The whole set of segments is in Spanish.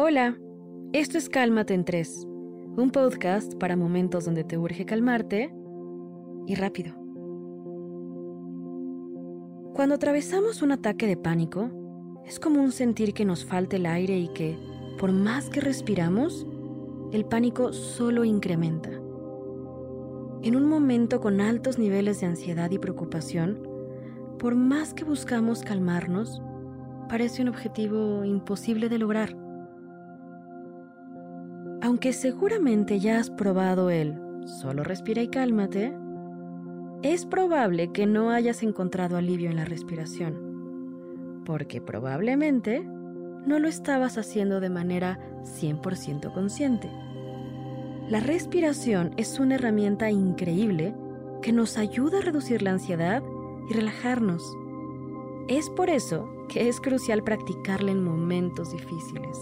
Hola, esto es Cálmate en 3, un podcast para momentos donde te urge calmarte y rápido. Cuando atravesamos un ataque de pánico, es común sentir que nos falta el aire y que, por más que respiramos, el pánico solo incrementa. En un momento con altos niveles de ansiedad y preocupación, por más que buscamos calmarnos, parece un objetivo imposible de lograr. Aunque seguramente ya has probado el solo respira y cálmate, es probable que no hayas encontrado alivio en la respiración, porque probablemente no lo estabas haciendo de manera 100% consciente. La respiración es una herramienta increíble que nos ayuda a reducir la ansiedad y relajarnos. Es por eso que es crucial practicarla en momentos difíciles.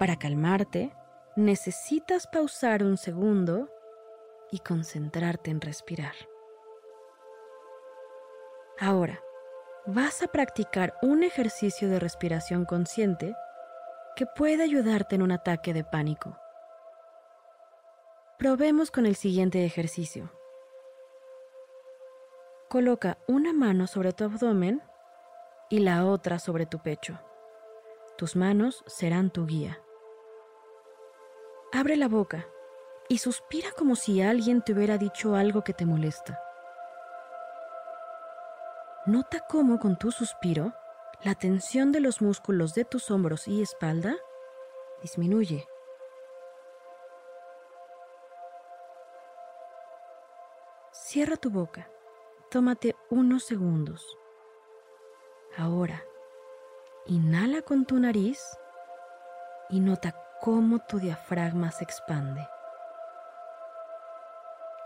Para calmarte, necesitas pausar un segundo y concentrarte en respirar. Ahora, vas a practicar un ejercicio de respiración consciente que puede ayudarte en un ataque de pánico. Probemos con el siguiente ejercicio. Coloca una mano sobre tu abdomen y la otra sobre tu pecho. Tus manos serán tu guía. Abre la boca y suspira como si alguien te hubiera dicho algo que te molesta. Nota cómo con tu suspiro la tensión de los músculos de tus hombros y espalda disminuye. Cierra tu boca. Tómate unos segundos. Ahora, inhala con tu nariz y nota cómo tu diafragma se expande.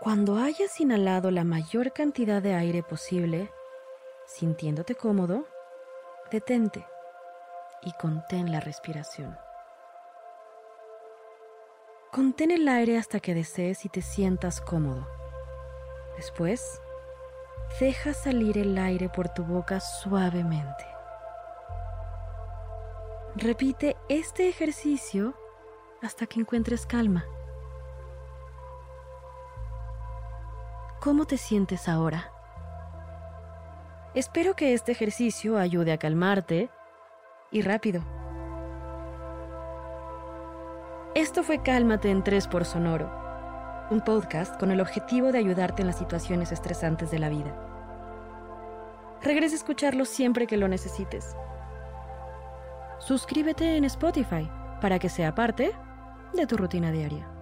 Cuando hayas inhalado la mayor cantidad de aire posible, sintiéndote cómodo, detente y contén la respiración. Contén el aire hasta que desees y te sientas cómodo. Después, deja salir el aire por tu boca suavemente. Repite este ejercicio hasta que encuentres calma. ¿Cómo te sientes ahora? Espero que este ejercicio ayude a calmarte y rápido. Esto fue Cálmate en 3 por Sonoro, un podcast con el objetivo de ayudarte en las situaciones estresantes de la vida. Regresa a escucharlo siempre que lo necesites. Suscríbete en Spotify para que sea parte de tu rutina diaria.